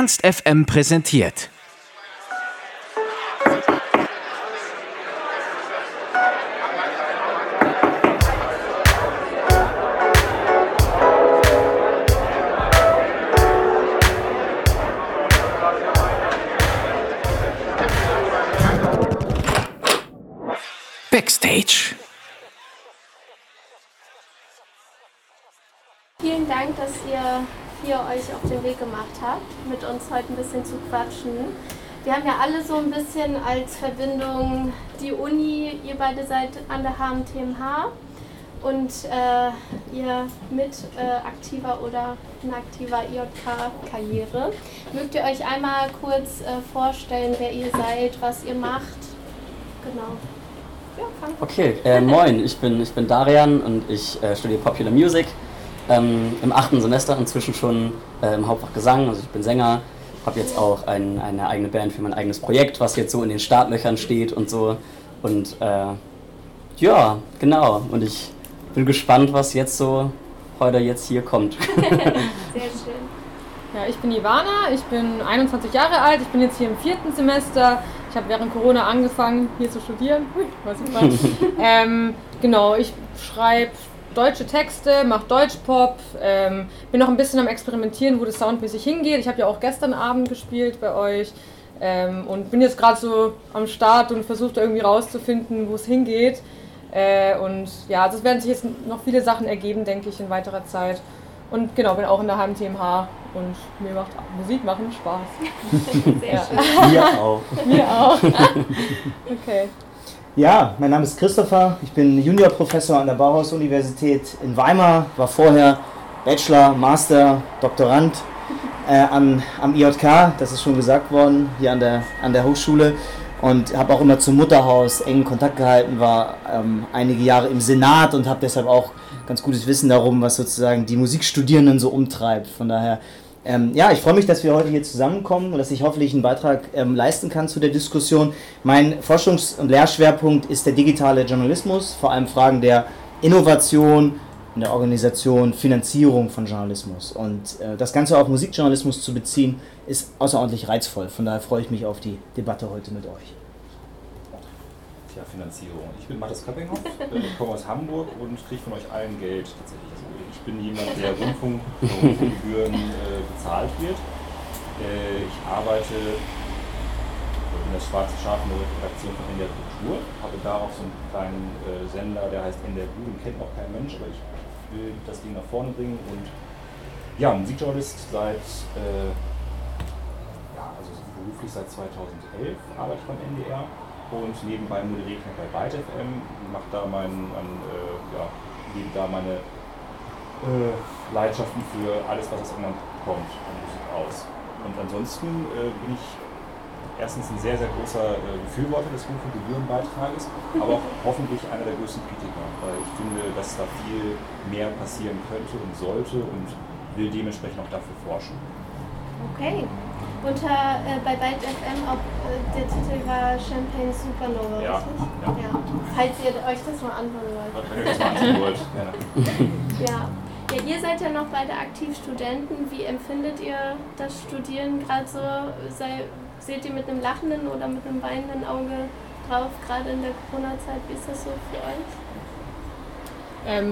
Ernst FM präsentiert. Heute ein bisschen zu quatschen. Wir haben ja alle so ein bisschen als Verbindung die Uni, ihr beide seid an der HMTMH und äh, ihr mit äh, aktiver oder inaktiver IJK-Karriere. Mögt ihr euch einmal kurz äh, vorstellen, wer ihr seid, was ihr macht? Genau. Okay, äh, moin, ich bin, ich bin Darian und ich äh, studiere Popular Music ähm, im achten Semester inzwischen schon äh, im Hauptfach Gesang. Also ich bin Sänger, habe jetzt auch ein, eine eigene Band für mein eigenes Projekt, was jetzt so in den Startlöchern steht und so. Und äh, ja, genau. Und ich bin gespannt, was jetzt so heute jetzt hier kommt. Sehr schön. Ja, ich bin Ivana, ich bin 21 Jahre alt, ich bin jetzt hier im vierten Semester. Ich habe während Corona angefangen, hier zu studieren. Hui, was ich ähm, genau, ich schreibe deutsche Texte, mache Deutschpop, ähm, bin noch ein bisschen am Experimentieren, wo das soundmäßig hingeht. Ich habe ja auch gestern Abend gespielt bei euch ähm, und bin jetzt gerade so am Start und versuche da irgendwie rauszufinden, wo es hingeht. Äh, und ja, also es werden sich jetzt noch viele Sachen ergeben, denke ich, in weiterer Zeit. Und genau, bin auch in der HMTMH und mir macht Musik machen Spaß. Sehr ja. schön. Mir auch. mir auch. okay. Ja, mein Name ist Christopher. Ich bin Juniorprofessor an der Bauhaus-Universität in Weimar, war vorher Bachelor, Master, Doktorand äh, an, am IJK, das ist schon gesagt worden, hier an der, an der Hochschule. Und habe auch immer zum Mutterhaus engen Kontakt gehalten, war ähm, einige Jahre im Senat und habe deshalb auch ganz gutes Wissen darum, was sozusagen die Musikstudierenden so umtreibt. Von daher ähm, ja, ich freue mich, dass wir heute hier zusammenkommen und dass ich hoffentlich einen Beitrag ähm, leisten kann zu der Diskussion. Mein Forschungs- und Lehrschwerpunkt ist der digitale Journalismus, vor allem Fragen der Innovation, in der Organisation, Finanzierung von Journalismus. Und äh, das Ganze auf Musikjournalismus zu beziehen, ist außerordentlich reizvoll. Von daher freue ich mich auf die Debatte heute mit euch. Tja, Finanzierung. Ich bin Mathis Köppinghoff, äh, komme aus Hamburg und kriege von euch allen Geld tatsächlich. Ich bin jemand, der Rundfunk, Rundfunkgebühren äh, bezahlt wird. Äh, ich arbeite in der Schwarze Schaf in der Redaktion von NDR Kultur, habe da auch so einen kleinen äh, Sender, der heißt NDR Blue, den kennt noch kein Mensch, aber ich will das Ding nach vorne bringen und ja, Musikjournalist seit, äh, ja, also beruflich seit 2011 arbeite ich beim NDR und nebenbei moderiere ich bei Byte FM, mache da meinen, mein, äh, ja, gebe da meine äh, Leidenschaften für alles, was aus England kommt, an Musik aus. Und ansonsten äh, bin ich erstens ein sehr, sehr großer äh, Befürworter des Rundfunkgebührenbeitrages, aber auch hoffentlich einer der größten Kritiker, weil ich finde, dass da viel mehr passieren könnte und sollte und will dementsprechend auch dafür forschen. Okay. Unter, äh, bei Byte FM auch äh, der Titel war Champagne Supernova, ja, richtig? Ja. ja. Falls ihr euch das mal anhören wollt. Ihr das mal anhören wollt, gerne. ja. Ja, ihr seid ja noch beide Aktivstudenten. Wie empfindet ihr das Studieren gerade so? Sei, seht ihr mit einem lachenden oder mit einem weinenden Auge drauf, gerade in der Corona-Zeit? Wie ist das so für euch? Ähm,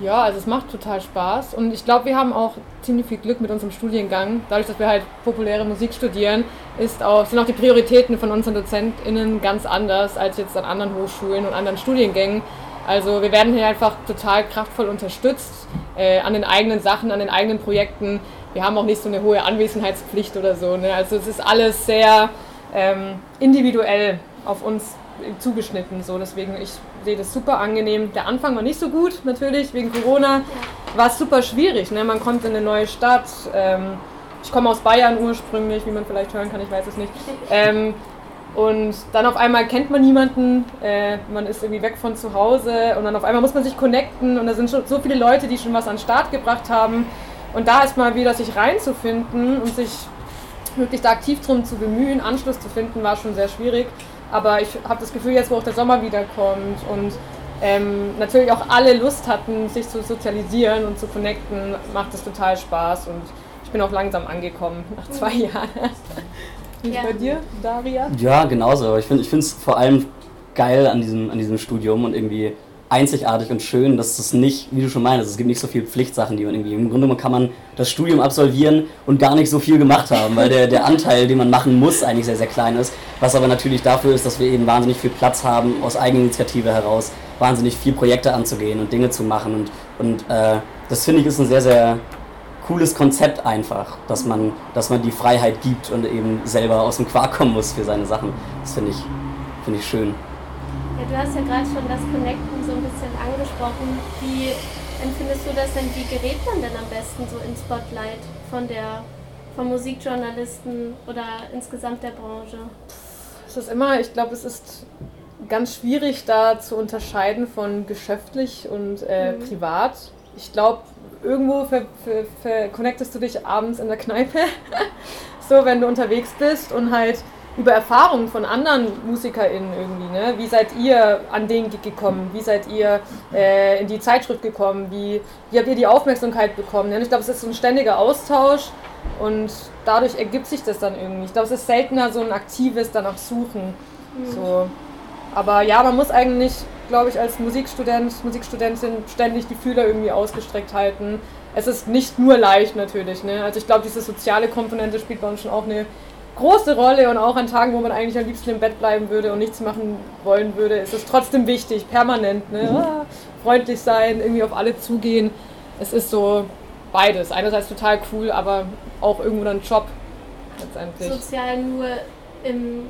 ja, also es macht total Spaß und ich glaube, wir haben auch ziemlich viel Glück mit unserem Studiengang. Dadurch, dass wir halt populäre Musik studieren, ist auch, sind auch die Prioritäten von unseren DozentInnen ganz anders als jetzt an anderen Hochschulen und anderen Studiengängen. Also wir werden hier einfach total kraftvoll unterstützt äh, an den eigenen Sachen, an den eigenen Projekten. Wir haben auch nicht so eine hohe Anwesenheitspflicht oder so. Ne? Also es ist alles sehr ähm, individuell auf uns zugeschnitten. So. Deswegen, ich sehe das super angenehm. Der Anfang war nicht so gut, natürlich, wegen Corona. War es super schwierig. Ne? Man kommt in eine neue Stadt. Ähm, ich komme aus Bayern ursprünglich, wie man vielleicht hören kann, ich weiß es nicht. Ähm, und dann auf einmal kennt man niemanden, äh, man ist irgendwie weg von zu Hause und dann auf einmal muss man sich connecten und da sind schon so viele Leute, die schon was an den Start gebracht haben. Und da ist mal wieder sich reinzufinden und sich wirklich da aktiv drum zu bemühen, Anschluss zu finden, war schon sehr schwierig. Aber ich habe das Gefühl, jetzt wo auch der Sommer wiederkommt und ähm, natürlich auch alle Lust hatten, sich zu sozialisieren und zu connecten, macht es total Spaß und ich bin auch langsam angekommen nach zwei mhm. Jahren. Wie ja. bei dir, Daria? Ja, genauso. Ich finde es vor allem geil an diesem, an diesem Studium und irgendwie einzigartig und schön, dass es nicht, wie du schon meinst, es gibt nicht so viele Pflichtsachen, die man irgendwie, im Grunde kann man das Studium absolvieren und gar nicht so viel gemacht haben, weil der, der Anteil, den man machen muss, eigentlich sehr, sehr klein ist, was aber natürlich dafür ist, dass wir eben wahnsinnig viel Platz haben, aus Eigeninitiative heraus, wahnsinnig viel Projekte anzugehen und Dinge zu machen und, und äh, das finde ich ist ein sehr, sehr cooles Konzept einfach, dass man, dass man die Freiheit gibt und eben selber aus dem Quark kommen muss für seine Sachen. Das finde ich, find ich schön. Ja, du hast ja gerade schon das Connecten so ein bisschen angesprochen. Wie empfindest du das denn? Wie gerät man denn am besten so ins Spotlight von der von Musikjournalisten oder insgesamt der Branche? Es ist immer, ich glaube, es ist ganz schwierig da zu unterscheiden von geschäftlich und äh, mhm. privat. Ich glaube, irgendwo ver, ver, ver connectest du dich abends in der Kneipe, so wenn du unterwegs bist und halt über Erfahrungen von anderen MusikerInnen irgendwie, ne? Wie seid ihr an den Gig gekommen? Wie seid ihr äh, in die Zeitschrift gekommen? Wie, wie habt ihr die Aufmerksamkeit bekommen? Und ich glaube, es ist so ein ständiger Austausch und dadurch ergibt sich das dann irgendwie. Ich glaube, es ist seltener so ein aktives danach Suchen. Mhm. So. Aber ja, man muss eigentlich, glaube ich, als Musikstudent, Musikstudentin ständig die Fühler irgendwie ausgestreckt halten. Es ist nicht nur leicht natürlich. Ne? Also ich glaube, diese soziale Komponente spielt bei uns schon auch eine große Rolle und auch an Tagen, wo man eigentlich am liebsten im Bett bleiben würde und nichts machen wollen würde, ist es trotzdem wichtig, permanent, ne? Mhm. Ah, freundlich sein, irgendwie auf alle zugehen. Es ist so beides. Einerseits total cool, aber auch irgendwo dann Job letztendlich. Sozial nur im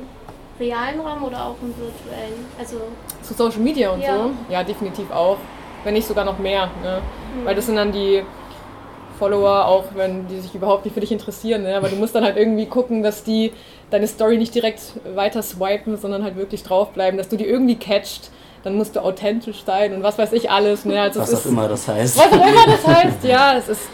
realen Raum oder auch im virtuellen? Also Zu Social Media und ja. so? Ja, definitiv auch. Wenn nicht sogar noch mehr. Ne? Mhm. Weil das sind dann die Follower, auch wenn die sich überhaupt nicht für dich interessieren. Ne? Aber du musst dann halt irgendwie gucken, dass die deine Story nicht direkt weiter swipen, sondern halt wirklich draufbleiben, dass du die irgendwie catcht. Dann musst du authentisch sein und was weiß ich alles. Ne? Also was auch immer das heißt. Was auch immer das heißt, ja, es ist.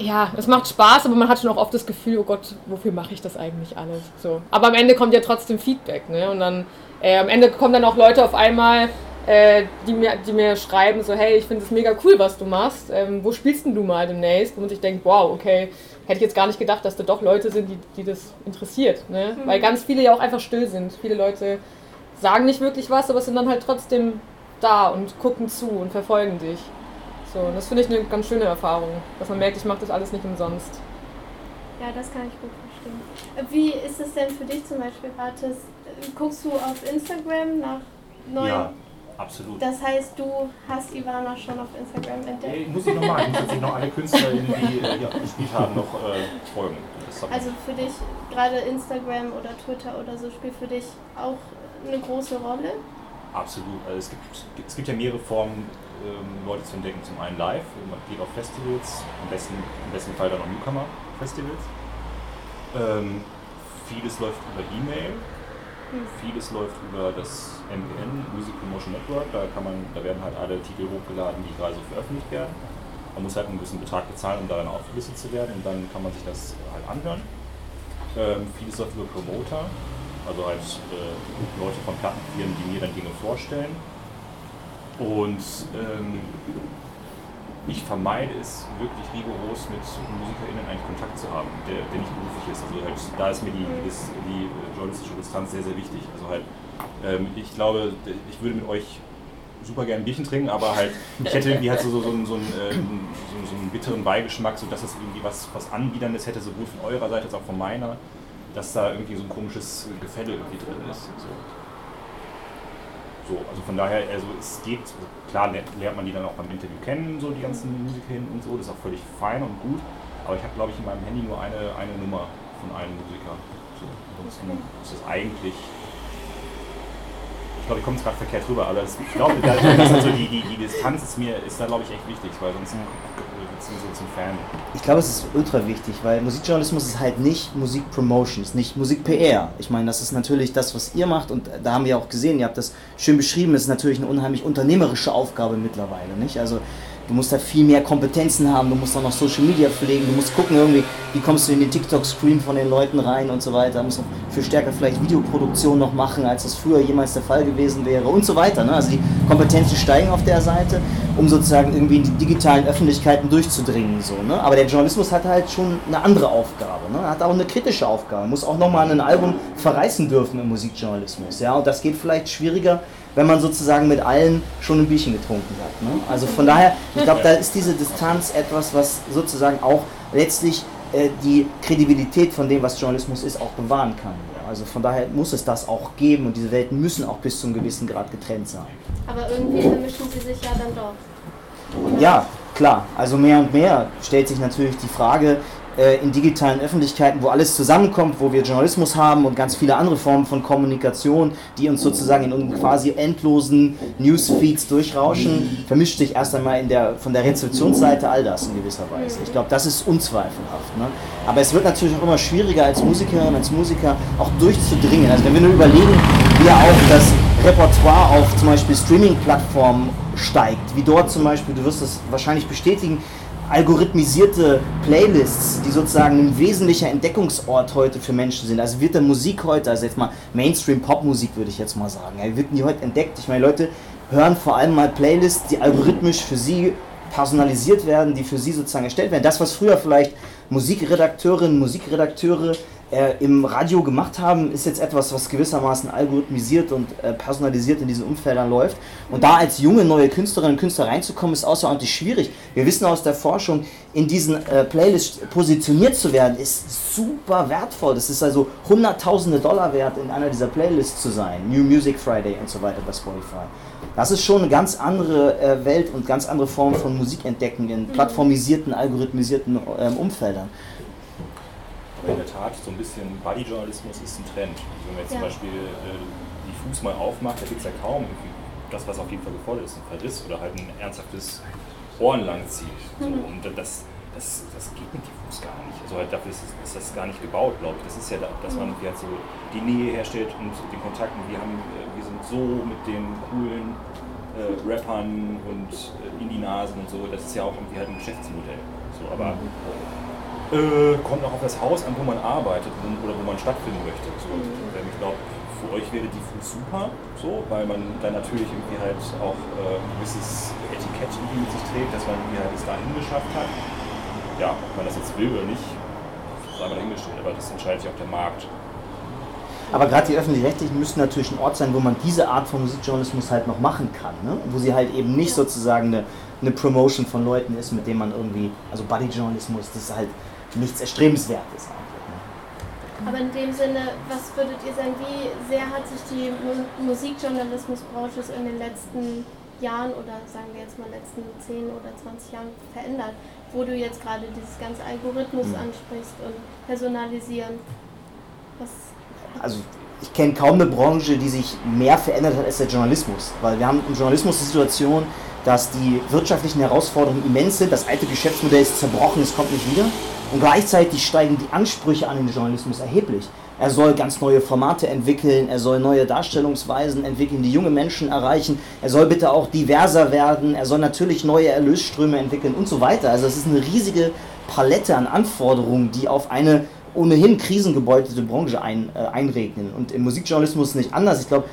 Ja, es macht Spaß, aber man hat schon auch oft das Gefühl, oh Gott, wofür mache ich das eigentlich alles? So. Aber am Ende kommt ja trotzdem Feedback, ne? Und dann äh, am Ende kommen dann auch Leute auf einmal, äh, die, mir, die mir schreiben, so, hey, ich finde es mega cool, was du machst. Ähm, wo spielst denn du mal demnächst? Und ich denke, wow, okay, hätte ich jetzt gar nicht gedacht, dass da doch Leute sind, die, die das interessiert. Ne? Mhm. Weil ganz viele ja auch einfach still sind. Viele Leute sagen nicht wirklich was, aber sind dann halt trotzdem da und gucken zu und verfolgen dich. So, und das finde ich eine ganz schöne Erfahrung, dass man merkt, ich mache das alles nicht umsonst. Ja, das kann ich gut verstehen. Wie ist es denn für dich zum Beispiel, Rates? Guckst du auf Instagram nach neuen ja. Absolut. Das heißt, du hast Ivana schon auf Instagram entdeckt? Ich muss ich nochmal, ich muss jetzt noch alle KünstlerInnen, die äh, ja, gespielt haben, noch äh, folgen. Also für dich, gerade Instagram oder Twitter oder so, spielt für dich auch eine große Rolle? Absolut. Also es, gibt, es gibt ja mehrere Formen, ähm, Leute zu entdecken. Zum einen live, man geht auf Festivals, im besten, im besten Fall dann auch Newcomer-Festivals. Ähm, vieles läuft über E-Mail, Vieles läuft über das MPN, Music Promotion Network. Da, kann man, da werden halt alle Titel hochgeladen, die gerade so veröffentlicht werden. Man muss halt einen gewissen Betrag bezahlen, um daran aufgelistet zu werden und dann kann man sich das halt anhören. Ähm, vieles läuft über Promoter, also halt äh, Leute von Plattenfirmen, die mir dann Dinge vorstellen. Und ähm, ich vermeide es wirklich rigoros mit MusikerInnen eigentlich Kontakt zu haben, der, der nicht beruflich ist. Also halt, da ist mir die, die, die journalistische Distanz sehr, sehr wichtig. Also halt, ähm, ich glaube, ich würde mit euch super gerne ein Bierchen trinken, aber halt, ich hätte irgendwie halt so, so, so, so, einen, äh, so einen bitteren Beigeschmack, sodass es irgendwie was, was Anbiederndes hätte, sowohl von eurer Seite als auch von meiner, dass da irgendwie so ein komisches Gefälle irgendwie drin ist. So. So, also von daher, also es geht, klar lernt man die dann auch beim Interview kennen, so die ganzen Musikerinnen und so, das ist auch völlig fein und gut. Aber ich habe, glaube ich, in meinem Handy nur eine, eine Nummer von einem Musiker. So, ansonsten ist es eigentlich. Ich glaube, ich komme jetzt gerade verkehrt rüber, aber das, ich glaube, das also die, die, die Distanz ist mir, ist da glaube ich echt wichtig, weil sonst so zum Fan. Ich glaube, es ist ultra wichtig, weil Musikjournalismus ist halt nicht Musikpromotion, ist nicht Musik-PR. Ich meine, das ist natürlich das, was ihr macht und da haben wir auch gesehen, ihr habt das schön beschrieben, es ist natürlich eine unheimlich unternehmerische Aufgabe mittlerweile, nicht? Also Du musst da viel mehr Kompetenzen haben, du musst auch noch Social Media pflegen, du musst gucken irgendwie, wie kommst du in den TikTok-Screen von den Leuten rein und so weiter. Du musst noch viel stärker vielleicht Videoproduktion noch machen, als das früher jemals der Fall gewesen wäre und so weiter. Ne? Also die Kompetenzen steigen auf der Seite, um sozusagen irgendwie in die digitalen Öffentlichkeiten durchzudringen. So, ne? Aber der Journalismus hat halt schon eine andere Aufgabe. Ne? Hat auch eine kritische Aufgabe. Muss auch nochmal ein Album verreißen dürfen im Musikjournalismus. Ja? Und das geht vielleicht schwieriger, wenn man sozusagen mit allen schon ein Bierchen getrunken hat. Ne? Also von daher, ich glaube, da ist diese Distanz etwas, was sozusagen auch letztlich äh, die Kredibilität von dem, was Journalismus ist, auch bewahren kann. Also von daher muss es das auch geben und diese Welten müssen auch bis zu einem gewissen Grad getrennt sein. Aber irgendwie vermischen sie sich ja dann doch. Ja, klar. Also mehr und mehr stellt sich natürlich die Frage, in digitalen Öffentlichkeiten, wo alles zusammenkommt, wo wir Journalismus haben und ganz viele andere Formen von Kommunikation, die uns sozusagen in unseren quasi endlosen Newsfeeds durchrauschen, vermischt sich erst einmal in der, von der Rezeptionsseite all das in gewisser Weise. Ich glaube, das ist unzweifelhaft. Ne? Aber es wird natürlich auch immer schwieriger als Musikerin, als Musiker auch durchzudringen. Also wenn wir nur überlegen, wie ja auch das Repertoire auf zum Beispiel Streaming-Plattformen steigt, wie dort zum Beispiel, du wirst es wahrscheinlich bestätigen, algorithmisierte Playlists, die sozusagen ein wesentlicher Entdeckungsort heute für Menschen sind. Also wird der Musik heute, also jetzt mal Mainstream-Popmusik würde ich jetzt mal sagen, ja, wird die heute entdeckt. Ich meine, Leute hören vor allem mal Playlists, die algorithmisch für sie personalisiert werden, die für sie sozusagen erstellt werden. Das, was früher vielleicht Musikredakteurinnen, Musikredakteure äh, im Radio gemacht haben, ist jetzt etwas, was gewissermaßen algorithmisiert und äh, personalisiert in diesen Umfeldern läuft. Und da als junge neue Künstlerinnen und Künstler reinzukommen, ist außerordentlich schwierig. Wir wissen aus der Forschung, in diesen äh, Playlists positioniert zu werden, ist super wertvoll. Das ist also hunderttausende Dollar wert, in einer dieser Playlists zu sein. New Music Friday und so weiter bei Spotify. Das ist schon eine ganz andere äh, Welt und ganz andere Form von Musikentdecken in plattformisierten, algorithmisierten ähm, Umfeldern. Aber in der Tat, so ein bisschen Bodyjournalismus ist ein Trend. Also wenn man jetzt ja. zum Beispiel äh, die Fuß mal aufmacht, da gibt es ja kaum das, was auf jeden Fall gefordert ist, ein Verriss oder halt ein ernsthaftes Ohrenlangziehen. So, mhm. Und das, das, das geht mit dem Fuß gar nicht. Also halt dafür ist, ist das gar nicht gebaut, glaube ich. Das ist ja, da, dass man halt so die Nähe herstellt und den Kontakt. Und wir, haben, äh, wir sind so mit den coolen äh, Rappern und äh, Indie-Nasen und so. Das ist ja auch irgendwie halt ein Geschäftsmodell. So, aber mhm. Äh, kommt auch auf das Haus an, wo man arbeitet oder wo man stattfinden möchte. So. Mhm. Ich glaube, für euch wäre die Food super, so, weil man dann natürlich irgendwie halt auch äh, ein gewisses Etikett mit sich trägt, dass man irgendwie halt es dahin geschafft hat. Ja, ob man das jetzt will oder nicht, sei mal dahingestellt, aber das entscheidet sich auch der Markt. Aber gerade die öffentlich-rechtlichen müssten natürlich ein Ort sein, wo man diese Art von Musikjournalismus halt noch machen kann. Ne? Wo sie halt eben nicht sozusagen eine, eine Promotion von Leuten ist, mit denen man irgendwie, also Buddy-Journalismus, das ist halt nichts Erstrebenswertes? Aber in dem Sinne, was würdet ihr sagen, wie sehr hat sich die Musikjournalismusbranche in den letzten Jahren oder sagen wir jetzt mal letzten 10 oder 20 Jahren verändert, wo du jetzt gerade dieses ganze Algorithmus mhm. ansprichst und personalisieren? Was also ich kenne kaum eine Branche, die sich mehr verändert hat als der Journalismus, weil wir haben im Journalismus die Situation, dass die wirtschaftlichen Herausforderungen immens sind, das alte Geschäftsmodell ist zerbrochen, es kommt nicht wieder. Und gleichzeitig steigen die Ansprüche an den Journalismus erheblich. Er soll ganz neue Formate entwickeln, er soll neue Darstellungsweisen entwickeln, die junge Menschen erreichen, er soll bitte auch diverser werden, er soll natürlich neue Erlösströme entwickeln und so weiter. Also es ist eine riesige Palette an Anforderungen, die auf eine ohnehin krisengebeutelte Branche ein, äh, einregnen. Und im Musikjournalismus nicht anders. Ich glaube,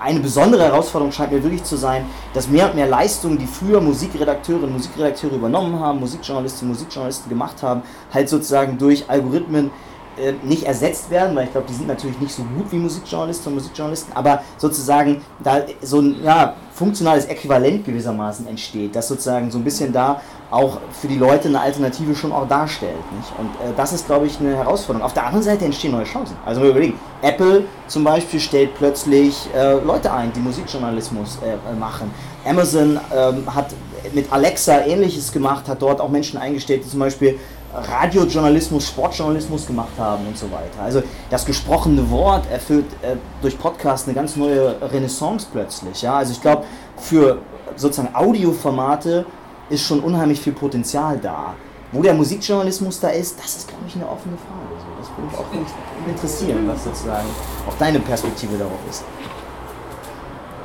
eine besondere Herausforderung scheint mir wirklich zu sein, dass mehr und mehr Leistungen, die früher Musikredakteurinnen und Musikredakteure übernommen haben, Musikjournalistinnen und Musikjournalisten gemacht haben, halt sozusagen durch Algorithmen äh, nicht ersetzt werden, weil ich glaube, die sind natürlich nicht so gut wie Musikjournalisten und Musikjournalisten, aber sozusagen da so ein ja, funktionales Äquivalent gewissermaßen entsteht, das sozusagen so ein bisschen da auch für die Leute eine Alternative schon auch darstellt. Nicht? Und äh, das ist, glaube ich, eine Herausforderung. Auf der anderen Seite entstehen neue Chancen. Also wir überlegen, Apple zum Beispiel stellt plötzlich äh, Leute ein, die Musikjournalismus äh, machen. Amazon ähm, hat mit Alexa ähnliches gemacht, hat dort auch Menschen eingestellt, die zum Beispiel Radiojournalismus, Sportjournalismus gemacht haben und so weiter. Also das gesprochene Wort erfüllt äh, durch Podcast eine ganz neue Renaissance plötzlich. Ja? Also ich glaube, für sozusagen Audioformate ist schon unheimlich viel Potenzial da. Wo der Musikjournalismus da ist, das ist, glaube ich, eine offene Frage. Also das würde mich auch interessieren, was sozusagen auch deine Perspektive darauf ist.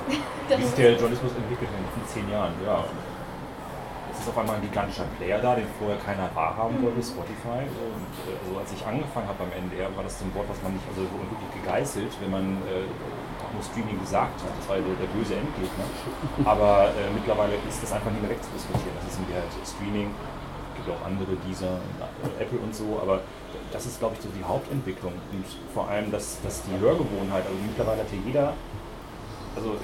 Wie sich der Journalismus entwickelt in zehn Jahren, ja. Ist auf einmal ein gigantischer Player da, den vorher keiner wahrhaben wollte, Spotify. Und äh, also als ich angefangen habe beim NDR, war das so ein Wort, was man nicht, also wirklich gegeißelt, wenn man äh, auch nur Streaming gesagt hat. Das war der, der böse Endgegner. Aber äh, mittlerweile ist das einfach nicht mehr wegzudiskutieren. Das ist irgendwie halt Streaming, gibt auch andere, dieser, Apple und so, aber das ist, glaube ich, so die Hauptentwicklung. Und vor allem, dass, dass die Hörgewohnheit, also mittlerweile hat ja jeder, also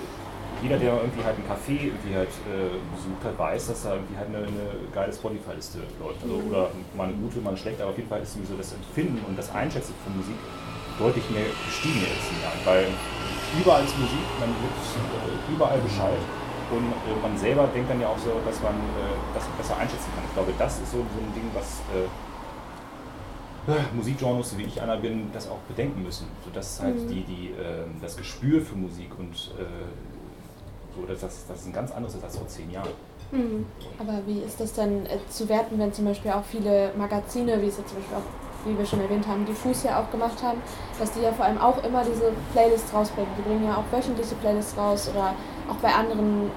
jeder, der irgendwie halt ein Café irgendwie halt äh, besucht hat, weiß, dass da irgendwie halt eine, eine geile Spotify-Liste läuft. Also, oder mal eine gute, mal eine schlechte, aber auf jeden Fall ist so das Empfinden und das Einschätzen von Musik deutlich mehr gestiegen in den letzten Jahren. Weil überall ist Musik, man wird äh, überall Bescheid. Und äh, man selber denkt dann ja auch so, dass man äh, das besser einschätzen kann. Ich glaube, das ist so, so ein Ding, was äh, Musikgenres, wie ich einer bin, das auch bedenken müssen. Sodass halt mhm. die, die, äh, das Gespür für Musik und äh, so, das, das, das ist ein ganz anderes als vor zehn Jahren. Mhm. Aber wie ist das denn äh, zu werten, wenn zum Beispiel auch viele Magazine, wie es jetzt zum Beispiel auch, wie wir schon erwähnt haben, die Fuß ja auch gemacht haben, dass die ja vor allem auch immer diese Playlists rausbringen. Die bringen ja auch wöchentliche Playlists raus oder auch bei anderen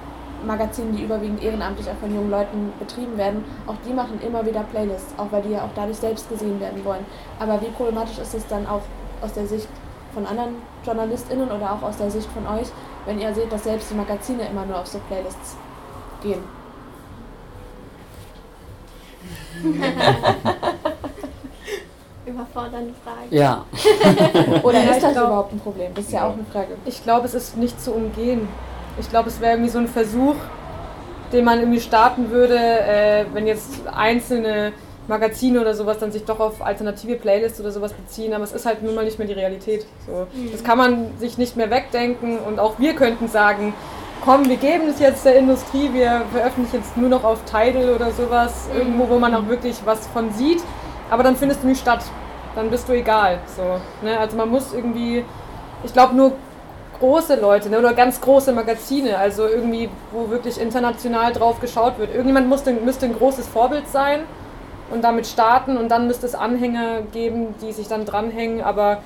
Magazinen, die überwiegend ehrenamtlich auch von jungen Leuten betrieben werden, auch die machen immer wieder Playlists, auch weil die ja auch dadurch selbst gesehen werden wollen. Aber wie problematisch ist es dann auch aus der Sicht von anderen JournalistInnen oder auch aus der Sicht von euch, wenn ihr seht, dass selbst die Magazine immer nur auf so Playlists gehen? Überfordernde Frage. Ja. Oder ist das überhaupt ein Problem? Das ist ja auch eine Frage. Ich glaube, es ist nicht zu umgehen. Ich glaube, es wäre irgendwie so ein Versuch, den man irgendwie starten würde, äh, wenn jetzt einzelne Magazine oder sowas dann sich doch auf alternative Playlists oder sowas beziehen, aber es ist halt nun mal nicht mehr die Realität. So. Mhm. Das kann man sich nicht mehr wegdenken und auch wir könnten sagen, komm, wir geben es jetzt der Industrie, wir veröffentlichen jetzt nur noch auf Tidal oder sowas, mhm. irgendwo, wo man auch wirklich was von sieht, aber dann findest du nicht statt, dann bist du egal. So, ne? Also man muss irgendwie, ich glaube nur große Leute ne, oder ganz große Magazine, also irgendwie, wo wirklich international drauf geschaut wird. Irgendjemand muss, müsste ein großes Vorbild sein und damit starten und dann müsste es Anhänger geben, die sich dann dranhängen, aber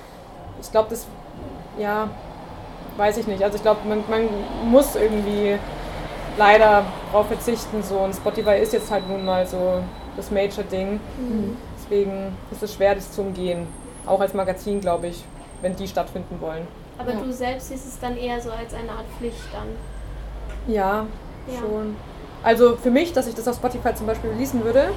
ich glaube, das, ja, weiß ich nicht. Also ich glaube, man, man muss irgendwie leider darauf verzichten so und Spotify ist jetzt halt nun mal so das Major-Ding. Mhm. Deswegen ist es schwer, das zu umgehen. Auch als Magazin, glaube ich, wenn die stattfinden wollen. Aber ja. du selbst siehst es dann eher so als eine Art Pflicht dann. Ja, ja, schon. Also für mich, dass ich das auf Spotify zum Beispiel releasen würde,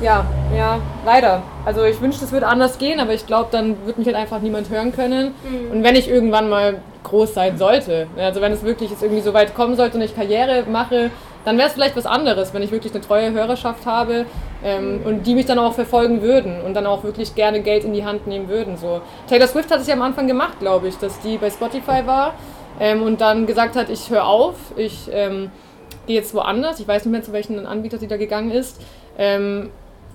ja, ja, leider. Also ich wünschte, es würde anders gehen, aber ich glaube, dann wird mich halt einfach niemand hören können. Mhm. Und wenn ich irgendwann mal groß sein sollte, also wenn es wirklich jetzt irgendwie so weit kommen sollte und ich Karriere mache, dann wäre es vielleicht was anderes, wenn ich wirklich eine treue Hörerschaft habe ähm, mhm. und die mich dann auch verfolgen würden und dann auch wirklich gerne Geld in die Hand nehmen würden. So. Taylor Swift hat es ja am Anfang gemacht, glaube ich, dass die bei Spotify war ähm, und dann gesagt hat, ich höre auf, ich ähm, gehe jetzt woanders. Ich weiß nicht mehr, zu welchen Anbieter sie da gegangen ist.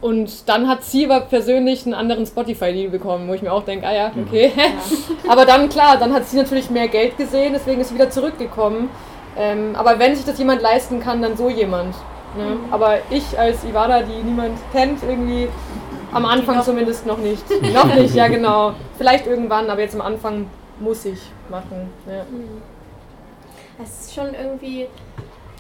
Und dann hat sie aber persönlich einen anderen Spotify-Deal bekommen, wo ich mir auch denke, ah ja, mhm. okay. Ja. aber dann, klar, dann hat sie natürlich mehr Geld gesehen, deswegen ist sie wieder zurückgekommen. Ähm, aber wenn sich das jemand leisten kann, dann so jemand. Ne? Mhm. Aber ich als Ivada, die niemand kennt, irgendwie am Anfang noch zumindest noch nicht. noch nicht, ja genau. Vielleicht irgendwann, aber jetzt am Anfang muss ich machen. Ja. Mhm. Es ist schon irgendwie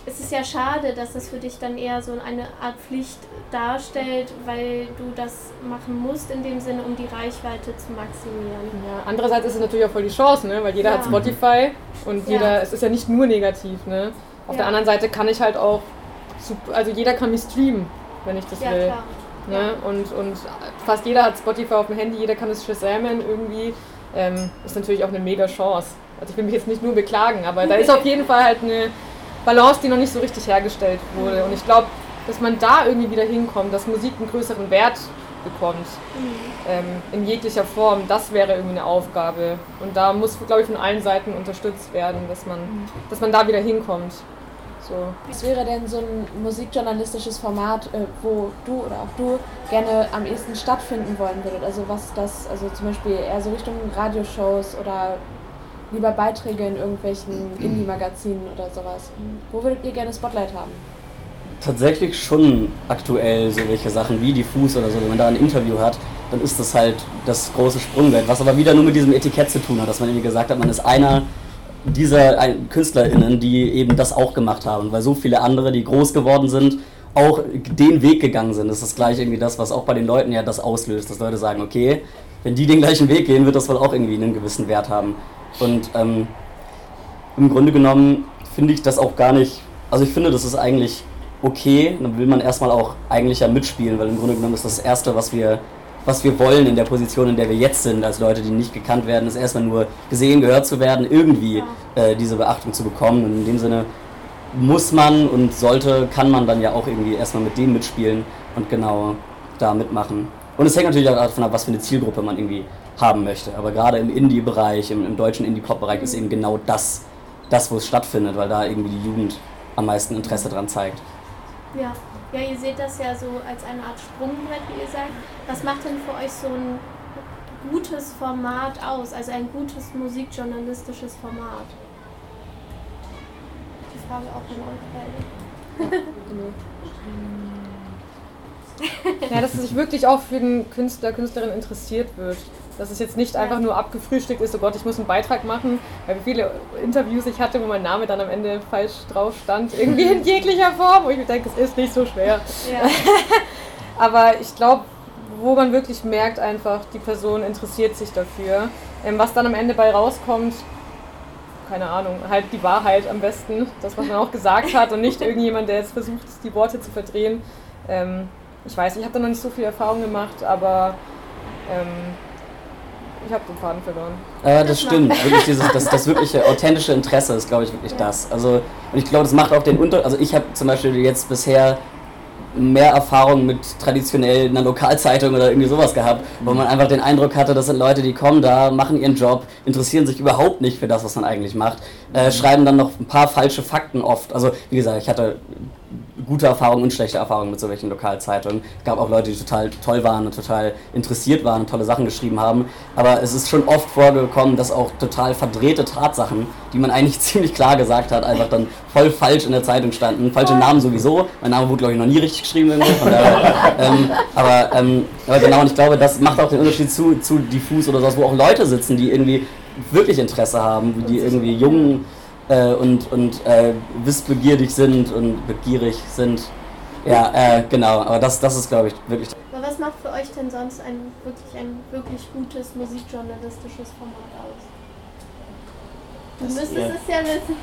es ist ja schade, dass das für dich dann eher so eine Art Pflicht darstellt, weil du das machen musst in dem Sinne, um die Reichweite zu maximieren. Ja, andererseits ist es natürlich auch voll die Chance, ne? weil jeder ja. hat Spotify und jeder, ja. es ist ja nicht nur negativ. Ne? Auf ja. der anderen Seite kann ich halt auch, also jeder kann mich streamen, wenn ich das ja, will. Klar. Ne? Und, und fast jeder hat Spotify auf dem Handy, jeder kann es shazamen irgendwie. Ähm, ist natürlich auch eine mega Chance. Also ich will mich jetzt nicht nur beklagen, aber da ist auf jeden Fall halt eine Balance, die noch nicht so richtig hergestellt wurde. Und ich glaube, dass man da irgendwie wieder hinkommt, dass Musik einen größeren Wert bekommt. Mhm. Ähm, in jeglicher Form, das wäre irgendwie eine Aufgabe. Und da muss, glaube ich, von allen Seiten unterstützt werden, dass man, mhm. dass man da wieder hinkommt. So. Was wäre denn so ein musikjournalistisches Format, äh, wo du oder auch du gerne am ehesten stattfinden wollen würdet? Also was das, also zum Beispiel eher so Richtung Radioshows oder lieber Beiträge in irgendwelchen Indie-Magazinen oder sowas. Wo würdet ihr gerne Spotlight haben? Tatsächlich schon aktuell so welche Sachen wie Diffus oder so, wenn man da ein Interview hat, dann ist das halt das große Sprungwelt, was aber wieder nur mit diesem Etikett zu tun hat, dass man irgendwie gesagt hat, man ist einer dieser KünstlerInnen, die eben das auch gemacht haben, weil so viele andere, die groß geworden sind auch den Weg gegangen sind. Das ist gleich irgendwie das, was auch bei den Leuten ja das auslöst, dass Leute sagen, okay, wenn die den gleichen Weg gehen, wird das wohl auch irgendwie einen gewissen Wert haben. Und ähm, im Grunde genommen finde ich das auch gar nicht, also ich finde, das ist eigentlich okay, dann will man erstmal auch eigentlich ja mitspielen, weil im Grunde genommen ist das Erste, was wir, was wir wollen in der Position, in der wir jetzt sind, als Leute, die nicht gekannt werden, ist erstmal nur gesehen, gehört zu werden, irgendwie äh, diese Beachtung zu bekommen. Und in dem Sinne muss man und sollte, kann man dann ja auch irgendwie erstmal mit dem mitspielen und genau da mitmachen. Und es hängt natürlich auch davon ab, was für eine Zielgruppe man irgendwie haben möchte. Aber gerade im Indie-Bereich, im, im, deutschen Indie-Pop-Bereich ist eben genau das, das, wo es stattfindet, weil da irgendwie die Jugend am meisten Interesse dran zeigt. Ja. ja, ihr seht das ja so als eine Art Sprungbrett, wie ihr sagt. Was macht denn für euch so ein gutes Format aus, also ein gutes musikjournalistisches Format? Die Frage auch an euch beide. Ja, dass es sich wirklich auch für den Künstler, Künstlerin interessiert wird. Dass es jetzt nicht einfach nur abgefrühstückt ist, oh Gott, ich muss einen Beitrag machen, weil wie viele Interviews ich hatte, wo mein Name dann am Ende falsch drauf stand, irgendwie in jeglicher Form, wo ich mir denke, es ist nicht so schwer. Ja. Aber ich glaube, wo man wirklich merkt einfach, die Person interessiert sich dafür. Ähm, was dann am Ende bei rauskommt, keine Ahnung, halt die Wahrheit am besten, das, was man auch gesagt hat und nicht irgendjemand, der jetzt versucht, die Worte zu verdrehen. Ähm, ich weiß, ich habe da noch nicht so viel Erfahrung gemacht, aber ähm, ich habe den Faden verloren. Äh, das stimmt. Wirklich dieses, das, das wirkliche authentische Interesse ist, glaube ich, wirklich das. Also, und ich glaube, das macht auch den Unterschied. Also, ich habe zum Beispiel jetzt bisher mehr Erfahrung mit traditionell einer Lokalzeitung oder irgendwie sowas gehabt, wo man einfach den Eindruck hatte, das sind Leute, die kommen da, machen ihren Job, interessieren sich überhaupt nicht für das, was man eigentlich macht, äh, schreiben dann noch ein paar falsche Fakten oft. Also wie gesagt, ich hatte gute Erfahrungen und schlechte Erfahrungen mit solchen Lokalzeitungen. Es gab auch Leute, die total toll waren und total interessiert waren und tolle Sachen geschrieben haben. Aber es ist schon oft vorgekommen, dass auch total verdrehte Tatsachen, die man eigentlich ziemlich klar gesagt hat, einfach dann voll falsch in der Zeitung standen. Falsche Namen sowieso. Mein Name wurde, glaube ich, noch nie richtig geschrieben. Daher, ähm, aber, ähm, aber genau, und ich glaube, das macht auch den Unterschied zu, zu diffus oder sowas, wo auch Leute sitzen, die irgendwie wirklich Interesse haben, die irgendwie jungen äh, und, und äh, wissbegierig sind und begierig sind. Ja, äh, genau, aber das, das ist, glaube ich, wirklich. Aber was macht für euch denn sonst ein wirklich, ein wirklich gutes musikjournalistisches Format aus? Du müsstest ja. es ja wissen.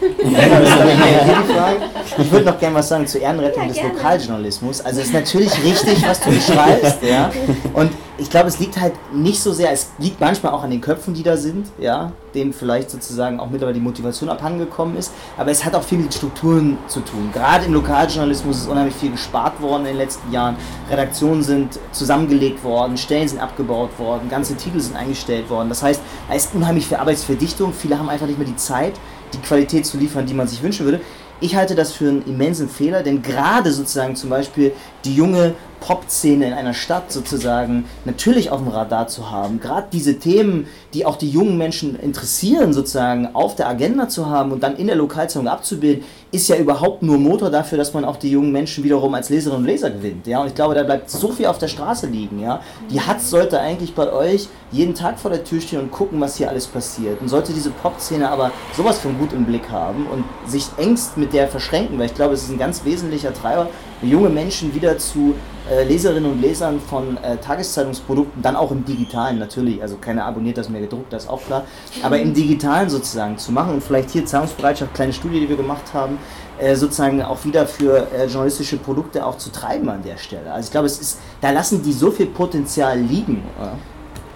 ich würde noch gerne was sagen zur Ehrenrettung ja, des Lokaljournalismus. Also es ist natürlich richtig, was du beschreibst, ja. Und ich glaube, es liegt halt nicht so sehr, es liegt manchmal auch an den Köpfen, die da sind, ja, denen vielleicht sozusagen auch mittlerweile die Motivation abhandengekommen ist. Aber es hat auch viel mit Strukturen zu tun. Gerade im Lokaljournalismus ist unheimlich viel gespart worden in den letzten Jahren. Redaktionen sind zusammengelegt worden, Stellen sind abgebaut worden, ganze Titel sind eingestellt worden. Das heißt, da ist unheimlich viel Arbeitsverdichtung. Viele haben einfach nicht mehr die Zeit, die Qualität zu liefern, die man sich wünschen würde. Ich halte das für einen immensen Fehler, denn gerade sozusagen zum Beispiel die junge Pop-Szene in einer Stadt sozusagen natürlich auf dem Radar zu haben. Gerade diese Themen, die auch die jungen Menschen interessieren, sozusagen auf der Agenda zu haben und dann in der Lokalzeitung abzubilden, ist ja überhaupt nur Motor dafür, dass man auch die jungen Menschen wiederum als Leserinnen und Leser gewinnt. Ja? Und ich glaube, da bleibt so viel auf der Straße liegen. Ja? Die Hatz sollte eigentlich bei euch jeden Tag vor der Tür stehen und gucken, was hier alles passiert. Und sollte diese Pop-Szene aber sowas von gut im Blick haben und sich engst mit der verschränken, weil ich glaube, es ist ein ganz wesentlicher Treiber, junge Menschen wieder zu äh, Leserinnen und Lesern von äh, Tageszeitungsprodukten, dann auch im Digitalen natürlich, also keiner abonniert das mehr gedruckt, das ist auch klar, aber im Digitalen sozusagen zu machen und vielleicht hier Zahlungsbereitschaft, kleine Studie, die wir gemacht haben, äh, sozusagen auch wieder für äh, journalistische Produkte auch zu treiben an der Stelle. Also ich glaube, es ist, da lassen die so viel Potenzial liegen. Oder?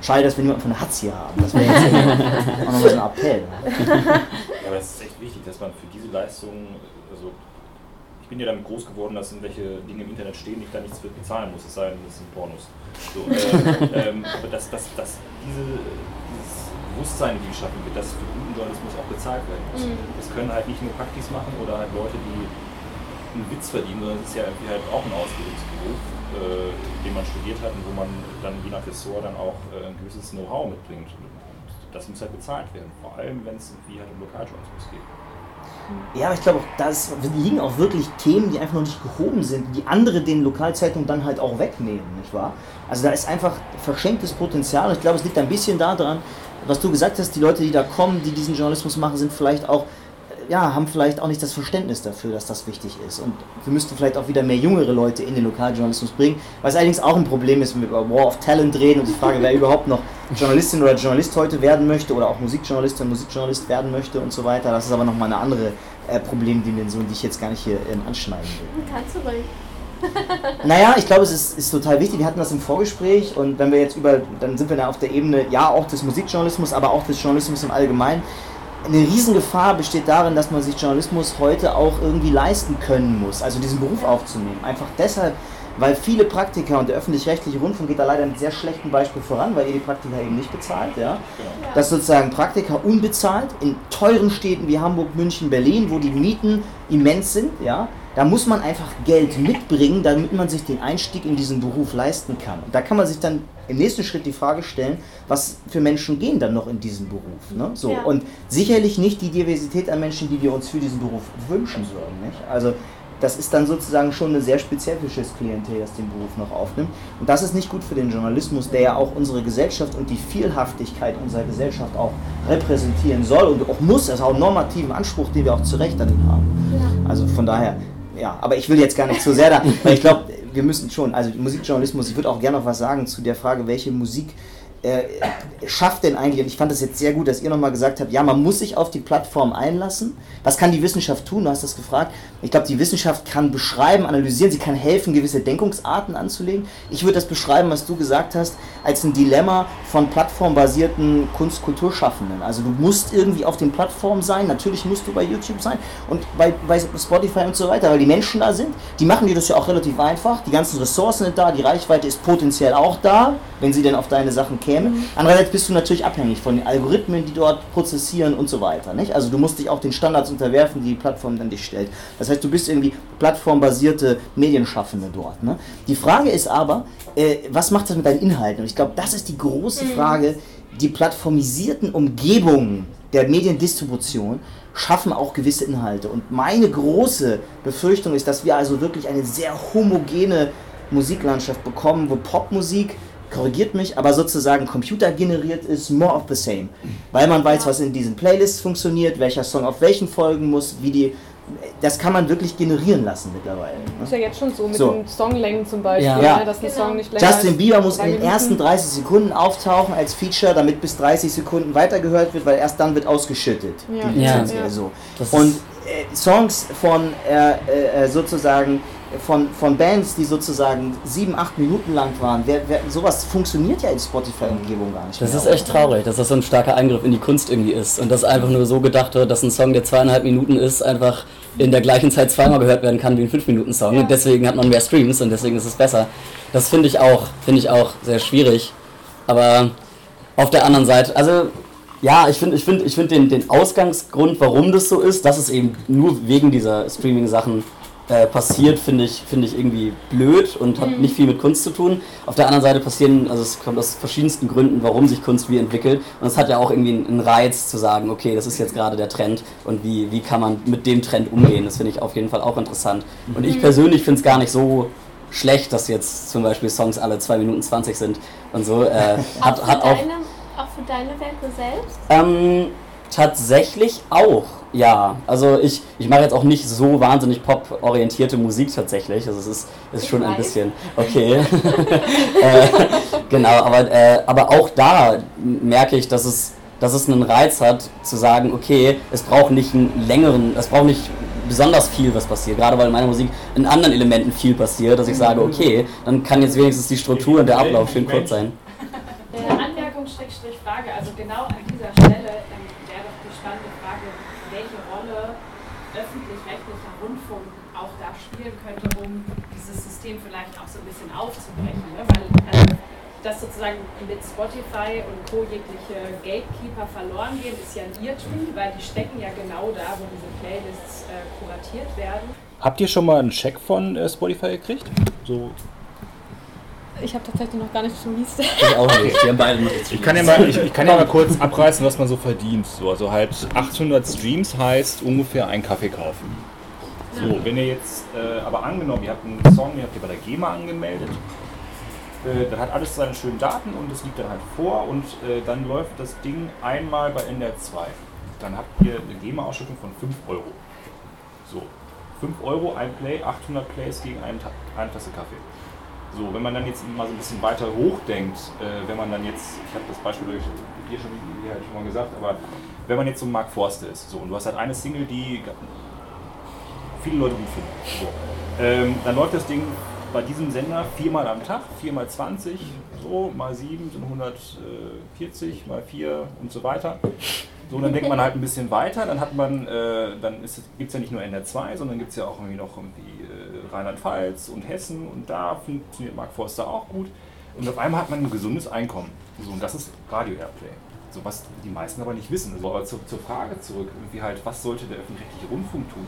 Schade, dass wir niemanden von der Hatz hier haben. Das wäre jetzt auch nochmal so ein Appell. Ja, aber es ist echt wichtig, dass man für diese Leistungen, ich bin ja damit groß geworden, dass irgendwelche Dinge im Internet stehen, ich da nichts für bezahlen muss, es sei denn, das sind Pornos. So, äh, ähm, aber dass, dass, dass diese, dieses Bewusstsein, die geschaffen wird, dass für guten Journalismus auch bezahlt werden muss. Mhm. Das können halt nicht nur Praktis machen oder halt Leute, die einen Witz verdienen, sondern es ist ja irgendwie halt auch ein Ausbildungsberuf äh, den man studiert hat und wo man dann je nach Ressort dann auch äh, ein gewisses Know-how mitbringt. Und das muss halt bezahlt werden, vor allem wenn es irgendwie halt um Lokaljournalismus geht. Ja, aber ich glaube, da liegen auch wirklich Themen, die einfach noch nicht gehoben sind, die andere den Lokalzeitungen dann halt auch wegnehmen, nicht wahr? Also da ist einfach verschenktes Potenzial. Ich glaube, es liegt ein bisschen daran, was du gesagt hast, die Leute, die da kommen, die diesen Journalismus machen, sind vielleicht auch ja, haben vielleicht auch nicht das Verständnis dafür, dass das wichtig ist. Und wir müssten vielleicht auch wieder mehr jüngere Leute in den Lokaljournalismus bringen, was allerdings auch ein Problem ist, wenn wir über War of Talent reden und die Frage, wer überhaupt noch Journalistin oder Journalist heute werden möchte oder auch Musikjournalistin, Musikjournalist werden möchte und so weiter. Das ist aber nochmal eine andere äh, Problemdimension, die ich jetzt gar nicht hier ähm, anschneiden will. Kannst du ruhig. Naja, ich glaube, es ist, ist total wichtig. Wir hatten das im Vorgespräch und wenn wir jetzt über, dann sind wir da auf der Ebene, ja, auch des Musikjournalismus, aber auch des Journalismus im Allgemeinen. Eine Riesengefahr besteht darin, dass man sich Journalismus heute auch irgendwie leisten können muss, also diesen Beruf aufzunehmen. Einfach deshalb, weil viele Praktiker und der öffentlich-rechtliche Rundfunk geht da leider mit sehr schlechtem Beispiel voran, weil ihr die Praktiker eben nicht bezahlt, ja. Dass sozusagen Praktiker unbezahlt in teuren Städten wie Hamburg, München, Berlin, wo die Mieten immens sind, ja, da muss man einfach Geld mitbringen, damit man sich den Einstieg in diesen Beruf leisten kann. Und da kann man sich dann im nächsten Schritt die Frage stellen, was für Menschen gehen dann noch in diesen Beruf. Ne? So, Ja. Und sicherlich nicht die Diversität an Menschen, die wir uns für diesen Beruf wünschen würden. Nicht? Also das ist dann sozusagen schon ein sehr spezifisches Klientel, das den Beruf noch aufnimmt. Und das ist nicht gut für den Journalismus, der ja auch unsere Gesellschaft und die Vielhaftigkeit unserer Gesellschaft auch repräsentieren soll und auch muss. Das ist auch ein normativen Anspruch, den wir auch zu Recht an ihn haben. Also von daher, ja, aber ich will jetzt gar nicht so sehr da, weil ich glaube, wir müssen schon, also Musikjournalismus, ich würde auch gerne noch was sagen zu der Frage, welche Musik äh, schafft denn eigentlich, und ich fand es jetzt sehr gut, dass ihr nochmal gesagt habt, ja, man muss sich auf die Plattform einlassen. Was kann die Wissenschaft tun? Du hast das gefragt. Ich glaube, die Wissenschaft kann beschreiben, analysieren, sie kann helfen, gewisse Denkungsarten anzulegen. Ich würde das beschreiben, was du gesagt hast, als ein Dilemma von plattformbasierten Kunst-Kulturschaffenden. Also du musst irgendwie auf den Plattformen sein, natürlich musst du bei YouTube sein und bei, bei Spotify und so weiter, weil die Menschen da sind. Die machen dir das ja auch relativ einfach. Die ganzen Ressourcen sind da, die Reichweite ist potenziell auch da, wenn sie denn auf deine Sachen kämen. Andererseits bist du natürlich abhängig von den Algorithmen, die dort prozessieren und so weiter. Nicht? Also du musst dich auch den Standards unterwerfen, die die Plattform dann dich stellt. Das heißt, du bist irgendwie plattformbasierte Medienschaffende dort. Ne? Die Frage ist aber, äh, was macht das mit deinen Inhalten? Und ich glaube, das ist die große Frage. Die plattformisierten Umgebungen der Mediendistribution schaffen auch gewisse Inhalte. Und meine große Befürchtung ist, dass wir also wirklich eine sehr homogene Musiklandschaft bekommen, wo Popmusik korrigiert mich, aber sozusagen computergeneriert ist, more of the same. Weil man weiß, was in diesen Playlists funktioniert, welcher Song auf welchen folgen muss, wie die. Das kann man wirklich generieren lassen mittlerweile. Ist Ne? ja jetzt schon so mit So. den Songlängen zum Beispiel, Ja. ne, dass ein Genau. Song nicht länger Justin Bieber muss in den ersten 30 Sekunden auftauchen als Feature, damit bis 30 Sekunden weitergehört wird, weil erst dann wird ausgeschüttet. Ja. Die Ja. Ja. so. Und ist- äh, Songs von äh, äh, äh, sozusagen von, von Bands, die sozusagen sieben, acht Minuten lang waren, wer, wer, sowas funktioniert ja in Spotify-Umgebung gar nicht Das mehr. ist echt traurig, dass das so ein starker Eingriff in die Kunst irgendwie ist und dass einfach nur so gedacht wird, dass ein Song, der zweieinhalb Minuten ist, einfach in der gleichen Zeit zweimal gehört werden kann wie ein 5-Minuten-Song. Und deswegen hat man mehr Streams und deswegen ist es besser. Das finde ich auch, finde ich auch sehr schwierig. Aber auf der anderen Seite, also ja, ich finde ich find, ich find den, den Ausgangsgrund, warum das so ist, dass es eben nur wegen dieser Streaming-Sachen äh, passiert, finde ich, finde ich irgendwie blöd und hat nicht viel mit Kunst zu tun. Auf der anderen Seite passieren, also es kommt aus verschiedensten Gründen, warum sich Kunst wie entwickelt. Und es hat ja auch irgendwie einen, Reiz zu sagen, okay, das ist jetzt gerade der Trend und wie, wie kann man mit dem Trend umgehen. Das finde ich auf jeden Fall auch interessant. Und ich persönlich finde es gar nicht so schlecht, dass jetzt zum Beispiel Songs alle 2 Minuten 20 sind und so. Äh, Auch hat, für hat auch deine, auch für deine Werke selbst? ähm, tatsächlich auch, ja. Also ich, ich mache jetzt auch nicht so wahnsinnig pop-orientierte Musik tatsächlich. Also es ist, ist schon ein bisschen. Okay. äh, genau, aber, äh, aber auch da merke ich, dass es, dass es einen Reiz hat, zu sagen, okay, es braucht nicht einen längeren, es braucht nicht besonders viel, was passiert. Gerade weil in meiner Musik in anderen Elementen viel passiert, dass ich sage, okay, dann kann jetzt wenigstens die Struktur und der Ablauf schön kurz sein. Eine Anmerkung, Frage. Also genau an dieser Stelle ähm, wäre doch die spannende Frage, welche Rolle öffentlich-rechtlicher Rundfunk auch da spielen könnte, um dieses System vielleicht auch so ein bisschen aufzubrechen. Ne? Weil also, dass sozusagen mit Spotify und Co. jegliche Gatekeeper verloren gehen, ist ja ein Irrtum, weil die stecken ja genau da, wo diese Playlists äh, kuratiert werden. Habt ihr schon mal einen Check von äh, Spotify gekriegt? So, Ich habe tatsächlich noch gar nicht so liest. Ich auch nicht. Wir haben beide nicht. ich kann ja mal, ich, ich kann ja mal kurz abreißen, was man so verdient. So, also halt 800 Streams heißt ungefähr einen Kaffee kaufen. So, wenn ihr jetzt, äh, aber angenommen, ihr habt einen Song, ihr habt ihr bei der GEMA angemeldet, äh, dann hat alles seine schönen Daten und es liegt dann halt vor und äh, dann läuft das Ding einmal bei NDR 2. dann habt ihr eine GEMA-Ausschüttung von 5 Euro. So, 5 Euro, ein Play, 800 Plays gegen eine, eine Tasse Kaffee. So, wenn man dann jetzt mal so ein bisschen weiter hochdenkt, äh, wenn man dann jetzt, ich habe das Beispiel hier schon, hier halt schon mal gesagt, aber wenn man jetzt so Mark Forster ist, so, und du hast halt eine Single, die viele Leute gut finden, so, ähm, dann läuft das Ding bei diesem Sender viermal am Tag, viermal 20, so, mal 7 sind 140, mal 4 und so weiter. So, dann denkt man halt ein bisschen weiter, dann hat man, äh, dann gibt es ja nicht nur NR 2, sondern gibt es ja auch irgendwie noch irgendwie äh, Rheinland-Pfalz und Hessen und da funktioniert Mark Forster auch gut. Und auf einmal hat man ein gesundes Einkommen. So, und das ist Radio-Airplay. So, was die meisten aber nicht wissen. Also, aber zu, zur Frage zurück, irgendwie halt, was sollte der öffentlich-rechtliche Rundfunk tun?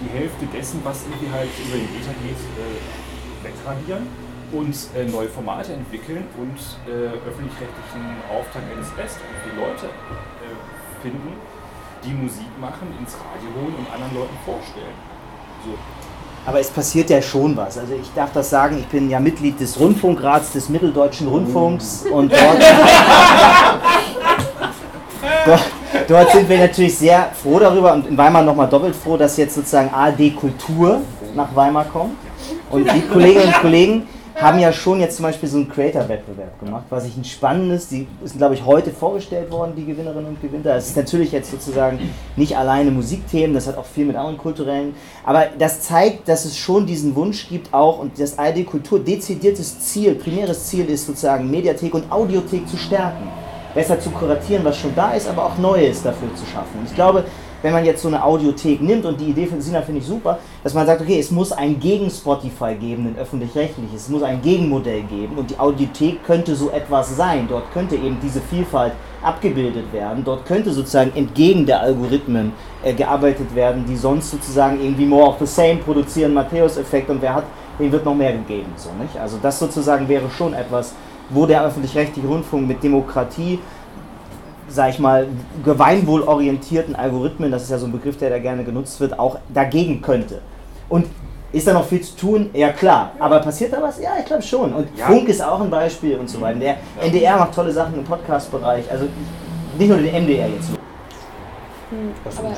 Die Hälfte dessen, was irgendwie halt über den Ether geht, äh, wegradieren und äh, neue Formate entwickeln und äh, öffentlich-rechtlichen Auftrag eines Best und die Leute finden, die Musik machen, ins Radio holen und anderen Leuten vorstellen. So. Aber es passiert ja schon was. Also ich darf das sagen, ich bin ja Mitglied des Rundfunkrats des Mitteldeutschen Rundfunks mm. und dort, dort, dort, sind wir natürlich sehr froh darüber und in Weimar nochmal doppelt froh, dass jetzt sozusagen ARD Kultur nach Weimar kommt. Und die Kolleginnen und Kollegen, haben ja schon jetzt zum Beispiel so einen Creator-Wettbewerb gemacht, was ich ein spannendes, die sind glaube ich heute vorgestellt worden, die Gewinnerinnen und Gewinner. Es ist natürlich jetzt sozusagen nicht alleine Musikthemen, das hat auch viel mit anderen kulturellen, aber das zeigt, dass es schon diesen Wunsch gibt auch und das ID Kultur dezidiertes Ziel, primäres Ziel ist sozusagen Mediathek und Audiothek zu stärken. Besser zu kuratieren, was schon da ist, aber auch Neues dafür zu schaffen. Ich glaube, wenn man jetzt so eine Audiothek nimmt und die Idee von Sina finde ich super, dass man sagt, okay, es muss ein gegen Spotify geben, ein öffentlich-rechtliches, es muss ein Gegenmodell geben und die Audiothek könnte so etwas sein. Dort könnte eben diese Vielfalt abgebildet werden. Dort könnte sozusagen entgegen der Algorithmen äh, gearbeitet werden, die sonst sozusagen irgendwie more of the same produzieren, Matthäus-Effekt und wer hat, dem wird noch mehr gegeben. So, nicht? Also das sozusagen wäre schon etwas, wo der öffentlich-rechtliche Rundfunk mit Demokratie sag ich mal, gemeinwohlorientierten Algorithmen, das ist ja so ein Begriff, der da gerne genutzt wird, auch dagegen könnte. Und ist da noch viel zu tun? Ja klar. Aber passiert da was? Ja, ich glaube schon. Und ja. Funk ist auch ein Beispiel und so weiter. Der NDR macht tolle Sachen im Podcast-Bereich. Also nicht nur den MDR jetzt. Hm, aber,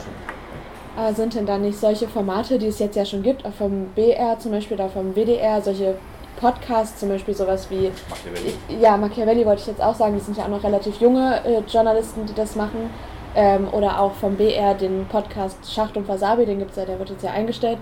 aber sind denn da nicht solche Formate, die es jetzt ja schon gibt, auch vom BR zum Beispiel oder vom WDR, solche Podcasts, zum Beispiel sowas wie. Machiavelli. Ja, Machiavelli wollte ich jetzt auch sagen, die sind ja auch noch relativ junge äh, Journalisten, die das machen. Ähm, oder auch vom BR den Podcast Schacht und Wasabi, den gibt es ja, der wird jetzt ja eingestellt.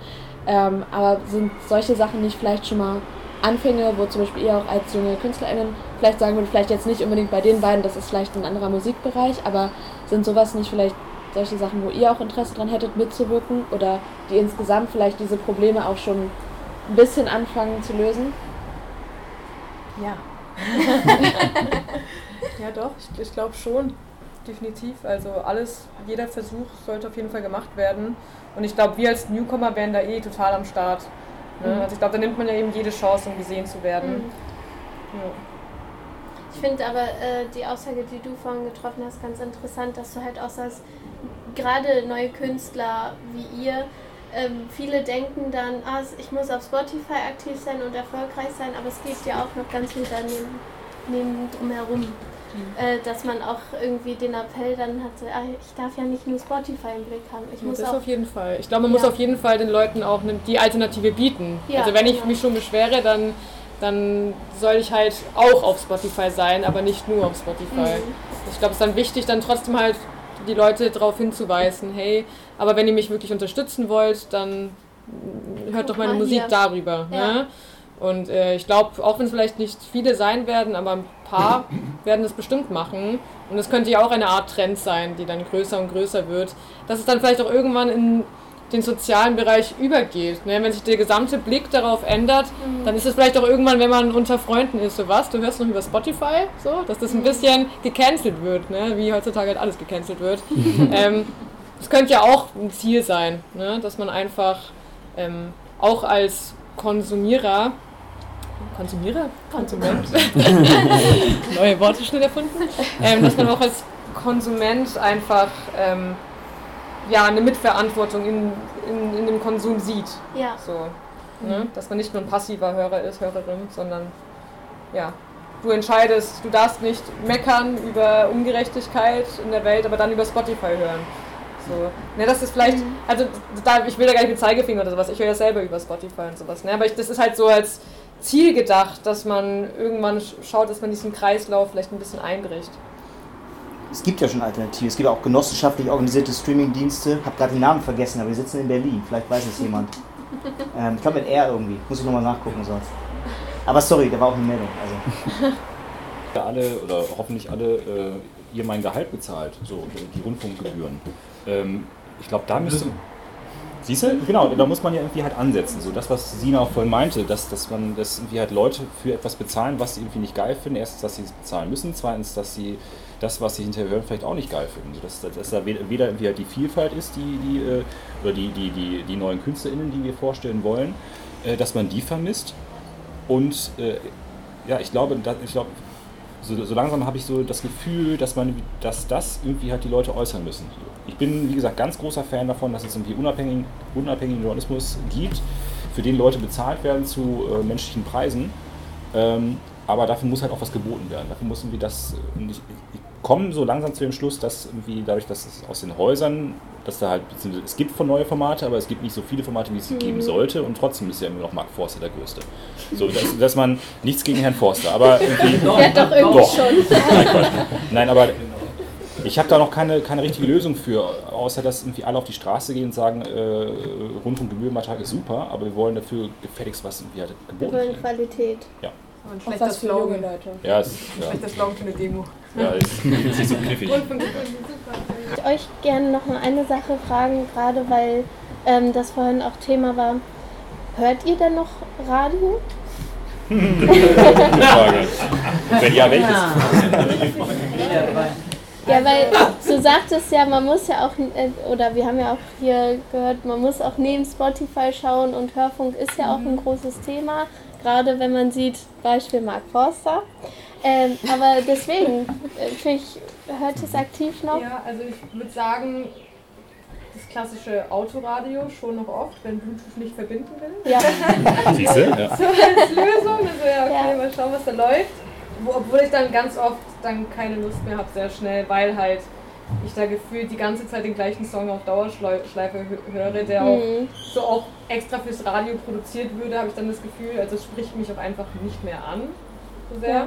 Ähm, aber sind solche Sachen nicht vielleicht schon mal Anfänge, wo zum Beispiel ihr auch als junge KünstlerInnen vielleicht sagen würdet, vielleicht jetzt nicht unbedingt bei den beiden, das ist vielleicht ein anderer Musikbereich, aber sind sowas nicht vielleicht solche Sachen, wo ihr auch Interesse dran hättet mitzuwirken oder die insgesamt vielleicht diese Probleme auch schon ein bisschen anfangen zu lösen? Ja. ja, doch, ich, ich glaube schon. Definitiv. Also alles, jeder Versuch sollte auf jeden Fall gemacht werden. Und ich glaube, wir als Newcomer wären da eh total am Start. Ne? Mhm. Also ich glaube, da nimmt man ja eben jede Chance, um gesehen zu werden. Mhm. Ja. Ich finde aber äh, die Aussage, die du vorhin getroffen hast, ganz interessant, dass du halt auch sagst, gerade neue Künstler wie ihr ähm, viele denken dann, ah, ich muss auf Spotify aktiv sein und erfolgreich sein, aber es geht ja auch noch ganz viel daneben neben drumherum. Mhm. Äh, dass man auch irgendwie den Appell dann hat, ah, ich darf ja nicht nur Spotify im Blick haben. Ich muss das auch auf jeden Fall. Ich glaube, man ja. muss auf jeden Fall den Leuten auch die Alternative bieten. Ja, also wenn ich genau. mich schon beschwere, dann, dann soll ich halt auch auf Spotify sein, aber nicht nur auf Spotify. Mhm. Ich glaube, es ist dann wichtig, dann trotzdem halt die Leute darauf hinzuweisen, hey, aber wenn ihr mich wirklich unterstützen wollt, dann hört doch meine Musik hier. darüber. Ja. Ne? Und äh, ich glaube, auch wenn es vielleicht nicht viele sein werden, aber ein paar werden es bestimmt machen. Und es könnte ja auch eine Art Trend sein, die dann größer und größer wird, dass es dann vielleicht auch irgendwann in den sozialen Bereich übergeht. Ne? Wenn sich der gesamte Blick darauf ändert, mhm. dann ist es vielleicht auch irgendwann, wenn man unter Freunden ist, so was, du hörst noch über Spotify, so, dass das ein mhm. bisschen gecancelt wird, ne? wie heutzutage halt alles gecancelt wird. ähm, das könnte ja auch ein Ziel sein, ne? dass man einfach ähm, auch als Konsumierer Konsumierer? Konsument. Neue Worte schnell erfunden. Ähm, dass man auch als Konsument einfach ähm, ja, eine Mitverantwortung in, in, in dem Konsum sieht. Ja. So, ne? Dass man nicht nur ein passiver Hörer ist, Hörerin, sondern ja, du entscheidest, du darfst nicht meckern über Ungerechtigkeit in der Welt, aber dann über Spotify hören. So. Ne, das ist vielleicht, mhm. also da, ich will da gar nicht mit Zeigefinger oder sowas, ich höre ja selber über Spotify und sowas, ne, aber ich, das ist halt so als Ziel gedacht, dass man irgendwann schaut, dass man diesen Kreislauf vielleicht ein bisschen einbricht. Es gibt ja schon Alternativen. Es gibt auch genossenschaftlich organisierte Streamingdienste. Ich habe gerade den Namen vergessen, aber wir sitzen in Berlin. Vielleicht weiß es jemand. ähm, ich glaube mit R irgendwie. Muss ich nochmal nachgucken sonst. Aber sorry, da war auch eine Meldung. Also. alle oder hoffentlich alle äh, ihr mein Gehalt bezahlt, so die Rundfunkgebühren. Ähm, ich glaube, da müsste. Siehst du? Genau, da muss man ja irgendwie halt ansetzen. So das, was Sina auch vorhin meinte, dass, dass man dass irgendwie halt Leute für etwas bezahlen, was sie irgendwie nicht geil finden. Erstens, dass sie es bezahlen müssen. Zweitens, dass sie das, was sie hinterher hören, vielleicht auch nicht geil finden. So, dass, dass da weder irgendwie halt die Vielfalt ist, die, die, äh, oder die, die, die, die neuen KünstlerInnen, die wir vorstellen wollen, äh, dass man die vermisst. Und äh, ja, ich glaube, ich glaube, so, so langsam habe ich so das Gefühl, dass man, dass das irgendwie halt die Leute äußern müssen. Ich bin, wie gesagt, ganz großer Fan davon, dass es irgendwie unabhängigen, unabhängigen Journalismus gibt, für den Leute bezahlt werden zu äh, menschlichen Preisen. Ähm, aber dafür muss halt auch was geboten werden. Dafür muss irgendwie das. Äh, ich, ich komme so langsam zu dem Schluss, dass irgendwie dadurch, dass es aus den Häusern, dass da halt, es gibt von neue Formate, aber es gibt nicht so viele Formate, wie es mhm. geben sollte und trotzdem ist ja immer noch Mark Forster der Größte. So, dass, dass man nichts gegen Herrn Forster, aber irgendwie. ja, doch, irgendwie doch. schon. Nein, aber ich habe da noch keine, keine richtige Lösung für, außer dass irgendwie alle auf die Straße gehen und sagen, äh, Rundfunkgebührenbeitrag ist super, aber wir wollen dafür gefälligst was irgendwie halt geboten Wir wollen Qualität. Ja. Ein schlechter Slogan, Leute. Ja, ist, ja. schlechter Slogan für eine Demo. Ja, ist, ist nicht so kniffig. Ich würde euch gerne noch mal eine Sache fragen, gerade weil ähm, das vorhin auch Thema war. Hört ihr denn noch Radio? Frage. Wenn ja, welches? Ja, weil du sagtest ja, man muss ja auch, äh, oder wir haben ja auch hier gehört, man muss auch neben Spotify schauen und Hörfunk ist ja auch ein großes Thema gerade wenn man sieht, Beispiel Mark Forster. Ähm, aber deswegen, äh, ich, hört es aktiv noch? Ja, also ich würde sagen, das klassische Autoradio schon noch oft, wenn Bluetooth nicht verbinden will. Ja. So als Lösung, also ja, okay, ja. mal schauen, was da läuft. Obwohl ich dann ganz oft dann keine Lust mehr habe, sehr schnell, weil halt ich da gefühlt die ganze Zeit den gleichen Song auf Dauerschleife höre, der auch mhm. so auch extra fürs Radio produziert würde, habe ich dann das Gefühl, also es spricht mich auch einfach nicht mehr an so sehr. Ja.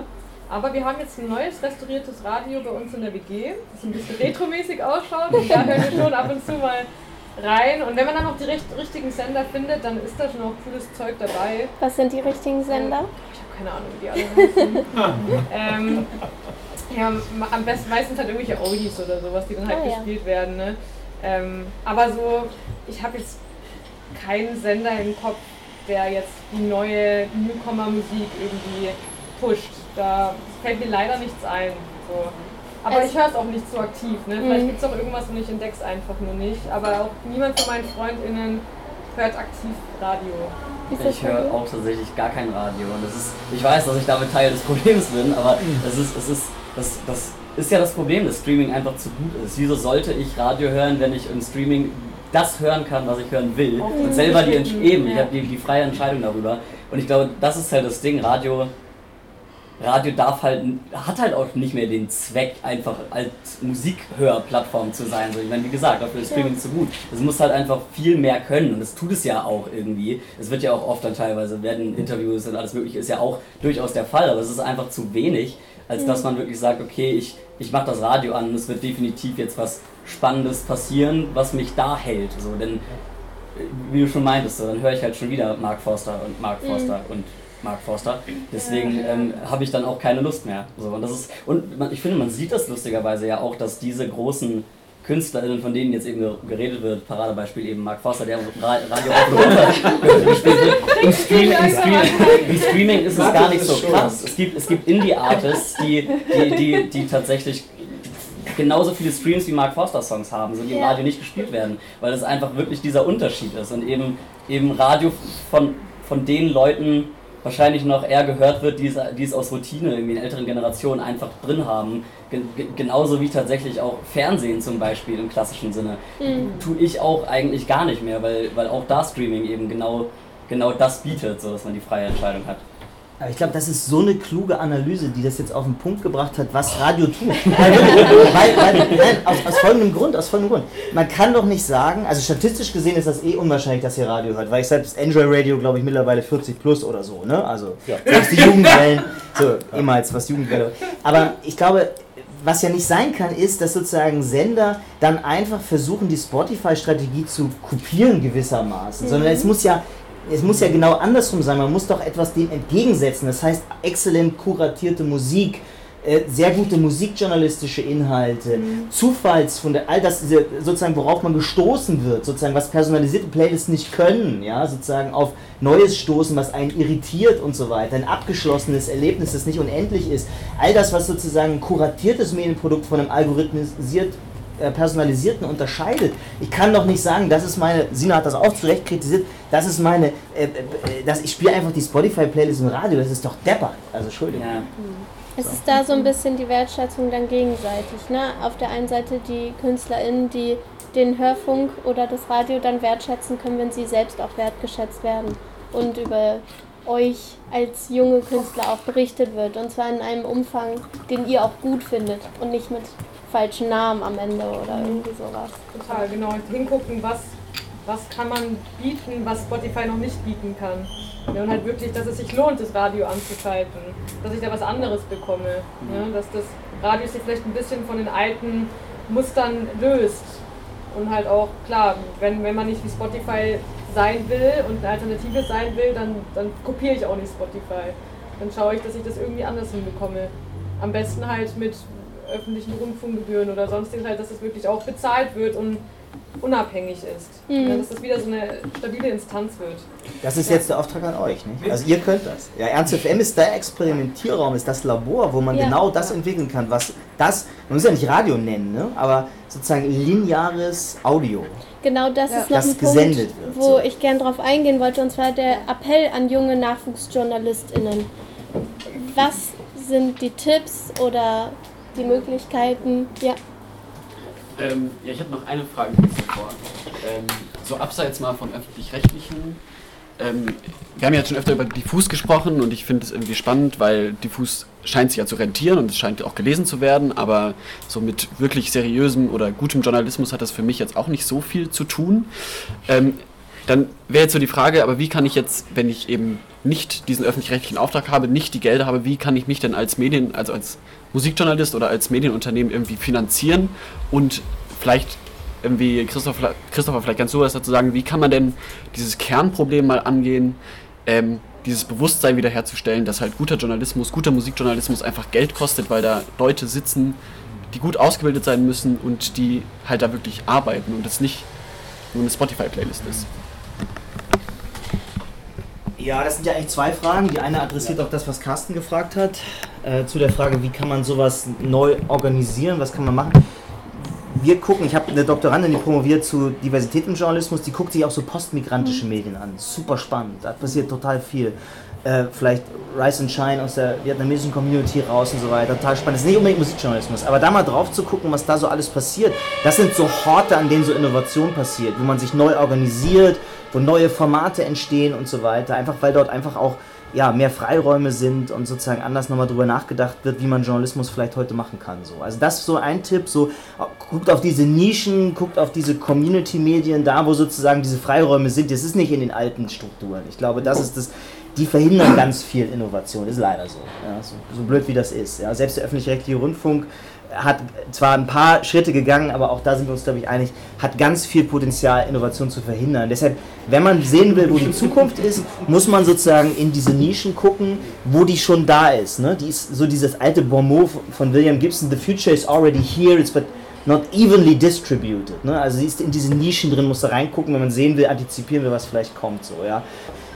Aber wir haben jetzt ein neues restauriertes Radio bei uns in der WG, das ein bisschen retromäßig ausschaut und da hören wir schon ab und zu mal rein. Und wenn man dann noch die richtigen Sender findet, dann ist da schon auch cooles Zeug dabei. Was sind die richtigen Sender? Ich habe keine Ahnung, wie die alle heißen. ähm, ja, am besten meistens halt irgendwelche Oldies oder sowas, die dann halt oh, gespielt ja. werden. Ne? Ähm, aber so, ich habe jetzt keinen Sender im Kopf, der jetzt die neue Newcomer-Musik irgendwie pusht. Da fällt mir leider nichts ein. So. Aber also, ich höre es auch nicht so aktiv. Ne? Vielleicht mhm. gibt es auch irgendwas und ich entdecke es einfach nur nicht. Aber auch niemand von meinen FreundInnen hört aktiv Radio. Ich höre auch tatsächlich gar kein Radio. Und das ist, ich weiß, dass ich damit Teil des Problems bin, aber es ist, es ist das, das ist ja das Problem, dass Streaming einfach zu gut ist. Wieso sollte ich Radio hören, wenn ich im Streaming das hören kann, was ich hören will und selber die eben, ich habe die, die freie Entscheidung darüber. Und ich glaube, das ist halt das Ding. Radio Radio darf halt, hat halt auch nicht mehr den Zweck, einfach als Musikhörplattform zu sein. So, ich meine, wie gesagt, dafür ist Streaming ja. zu gut. Es muss halt einfach viel mehr können und es tut es ja auch irgendwie. Es wird ja auch oft dann teilweise, werden Interviews und alles mögliche, ist ja auch durchaus der Fall, aber es ist einfach zu wenig, als dass man wirklich sagt, okay, ich, ich mache das Radio an und es wird definitiv jetzt was Spannendes passieren, was mich da hält. So, denn, äh, wie du schon meintest, so, dann höre ich halt schon wieder Mark Forster und Mark mhm. Forster mhm. und Mark Forster. Deswegen ähm, habe ich dann auch keine Lust mehr. So, und das ist, und man, ich finde, man sieht das lustigerweise ja auch, dass diese großen KünstlerInnen, von denen jetzt eben geredet wird, Paradebeispiel eben Mark Forster, der Radio auf gespielt wird. Im Streaming, im, Streaming, Im Streaming ist es gar nicht so krass. Es gibt, es gibt Indie-Artists, die, die, die, die tatsächlich genauso viele Streams wie Mark Forster Songs haben, so die im Radio nicht gespielt werden, weil das einfach wirklich dieser Unterschied ist und eben, eben Radio von, von den Leuten wahrscheinlich noch eher gehört wird, die es, die es aus Routine in älteren Generationen einfach drin haben. genauso wie tatsächlich auch Fernsehen zum Beispiel im klassischen Sinne. Mhm. Tue ich auch eigentlich gar nicht mehr, weil, weil auch da Streaming eben genau, genau das bietet, so dass man die freie Entscheidung hat. Ich glaube, das ist so eine kluge Analyse, die das jetzt auf den Punkt gebracht hat, was Radio tut. weil, weil, nein, aus, aus, folgendem Grund, aus folgendem Grund. Man kann doch nicht sagen, also statistisch gesehen ist das eh unwahrscheinlich, dass ihr Radio hört, weil ich selbst Android Radio, glaube ich, mittlerweile 40 plus oder so, ne? Also ja. selbst die Jugendwellen, so ehemals was Jugendwelle. Aber ich glaube, was ja nicht sein kann, ist, dass sozusagen Sender dann einfach versuchen, die Spotify-Strategie zu kopieren gewissermaßen, mhm. sondern es muss ja es muss ja genau andersrum sein. Man muss doch etwas dem entgegensetzen. Das heißt, exzellent kuratierte Musik, äh, sehr gute musikjournalistische Inhalte, mhm. Zufallsfunde, all das sozusagen, worauf man gestoßen wird, sozusagen, was personalisierte Playlists nicht können, ja, sozusagen auf Neues stoßen, was einen irritiert und so weiter, ein abgeschlossenes Erlebnis, das nicht unendlich ist. All das, was sozusagen ein kuratiertes Medienprodukt von einem algorithmisiert personalisierten unterscheidet. Ich kann doch nicht sagen, das ist meine, Sina hat das auch zu Recht kritisiert, das ist meine, äh, äh, das, ich spiele einfach die Spotify-Playlist im Radio, das ist doch depper. Also Entschuldigung. Ja. Es ist da so ein bisschen die Wertschätzung dann gegenseitig. Ne? Auf der einen Seite die KünstlerInnen, die den Hörfunk oder das Radio dann wertschätzen können, wenn sie selbst auch wertgeschätzt werden und über euch als junge Künstler auch berichtet wird. Und zwar in einem Umfang, den ihr auch gut findet und nicht mit falschen Namen am Ende oder irgendwie sowas. Total, genau. Hingucken, was, was kann man bieten, was Spotify noch nicht bieten kann. Ja, und halt wirklich, dass es sich lohnt, das Radio anzuschalten, dass ich da was anderes bekomme. Ja, dass das Radio sich vielleicht ein bisschen von den alten Mustern löst. Und halt auch, klar, wenn, wenn man nicht wie Spotify sein will und eine Alternative sein will, dann, dann kopiere ich auch nicht Spotify. Dann schaue ich, dass ich das irgendwie anders hinbekomme. Am besten halt mit öffentlichen Rundfunkgebühren oder sonstiges halt, dass es wirklich auch bezahlt wird und unabhängig ist. Mhm. Ja, dass das wieder so eine stabile Instanz wird. Das ist ja. jetzt der Auftrag an euch, nicht? Also ihr könnt das. Ja, Ernst FM ist der Experimentierraum, ist das Labor, wo man ja. genau das entwickeln kann, was das, man muss ja nicht Radio nennen, ne? aber sozusagen lineares Audio. Genau das ist noch das ein Punkt, wird, wo so. ich gern drauf eingehen wollte, und zwar der Appell an junge NachwuchsjournalistInnen. Was sind die Tipps oder die Möglichkeiten. Ja. Ähm, ja, ich habe noch eine Frage davor. Ähm, so abseits mal von öffentlich-rechtlichen. Ähm, wir haben ja jetzt schon öfter über Diffus gesprochen und ich finde es irgendwie spannend, weil Diffus scheint sich ja zu rentieren und es scheint auch gelesen zu werden, aber so mit wirklich seriösem oder gutem Journalismus hat das für mich jetzt auch nicht so viel zu tun. Ähm, dann wäre jetzt so die Frage, aber wie kann ich jetzt, wenn ich eben nicht diesen öffentlich-rechtlichen Auftrag habe, nicht die Gelder habe, wie kann ich mich denn als Medien, also als Musikjournalist oder als Medienunternehmen irgendwie finanzieren und vielleicht irgendwie Christopher, Christopher vielleicht ganz sowas dazu sagen, wie kann man denn dieses Kernproblem mal angehen, ähm, dieses Bewusstsein wiederherzustellen, dass halt guter Journalismus, guter Musikjournalismus einfach Geld kostet, weil da Leute sitzen, die gut ausgebildet sein müssen und die halt da wirklich arbeiten und es nicht nur eine Spotify-Playlist ist. Ja, das sind ja eigentlich zwei Fragen. Die eine adressiert auch das, was Carsten gefragt hat, äh, zu der Frage, wie kann man sowas neu organisieren, was kann man machen. Wir gucken, ich habe eine Doktorandin, die promoviert zu Diversität im Journalismus, die guckt sich auch so postmigrantische mhm. Medien an. Super spannend, da passiert total viel. Äh, vielleicht Rise and Shine aus der vietnamesischen Community raus und so weiter. Total spannend. Das ist nicht unbedingt Musikjournalismus, aber da mal drauf zu gucken, was da so alles passiert, das sind so Horte, an denen so Innovation passiert, wo man sich neu organisiert, wo neue Formate entstehen und so weiter. Einfach weil dort einfach auch ja, mehr Freiräume sind und sozusagen anders nochmal drüber nachgedacht wird, wie man Journalismus vielleicht heute machen kann. So. Also das ist so ein Tipp, so guckt auf diese Nischen, guckt auf diese Community-Medien, da wo sozusagen diese Freiräume sind. Das ist nicht in den alten Strukturen. Ich glaube, das ist das, die verhindern ganz viel Innovation, ist leider so. Ja, so, so, blöd wie das ist. Ja. Selbst der öffentlich-rechtliche Rundfunk hat zwar ein paar Schritte gegangen, aber auch da sind wir uns, glaube ich, einig, hat ganz viel Potenzial, Innovation zu verhindern. Deshalb, wenn man sehen will, wo die Zukunft ist, muss man sozusagen in diese Nischen gucken, wo die schon da ist. Ne? Die ist so dieses alte Bonmot von William Gibson, the future is already here, it's but not evenly distributed. Ne? Also sie ist in diese Nischen drin, muss da reingucken, wenn man sehen will, antizipieren wir, was vielleicht kommt. So, ja?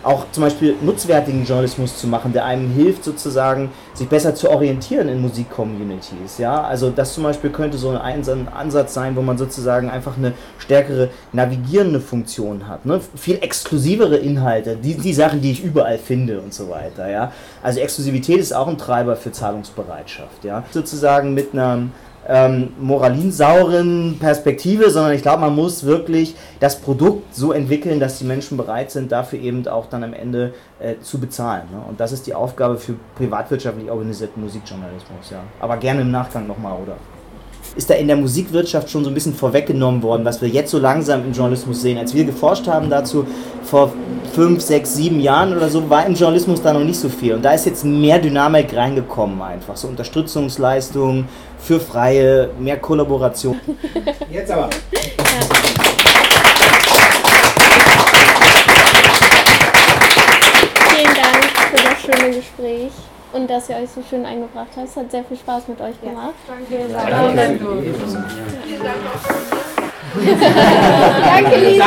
Auch zum Beispiel nutzwertigen Journalismus zu machen, der einem hilft sozusagen, sich besser zu orientieren in Musikcommunities. Ja, also das zum Beispiel könnte so ein Ansatz sein, wo man sozusagen einfach eine stärkere navigierende Funktion hat, ne? viel exklusivere Inhalte, die, die Sachen, die ich überall finde und so weiter. Ja, also Exklusivität ist auch ein Treiber für Zahlungsbereitschaft. Ja, sozusagen mit einer ähm, moralinsauren Perspektive, sondern ich glaube, man muss wirklich das Produkt so entwickeln, dass die Menschen bereit sind, dafür eben auch dann am Ende äh, zu bezahlen. Ne? Und das ist die Aufgabe für privatwirtschaftlich organisierten Musikjournalismus. Ja. Aber gerne im Nachgang nochmal, oder? Ist da in der Musikwirtschaft schon so ein bisschen vorweggenommen worden, was wir jetzt so langsam im Journalismus sehen. Als wir geforscht haben dazu vor fünf, sechs, sieben Jahren oder so, war im Journalismus da noch nicht so viel. Und da ist jetzt mehr Dynamik reingekommen einfach. So Unterstützungsleistungen für Freie, mehr Kollaboration. Jetzt aber. Vielen Dank für das schöne Gespräch und dass ihr euch so schön eingebracht habt. Es hat sehr viel Spaß mit euch gemacht. Danke. Danke. Danke. Danke, Lisa.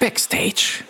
Backstage.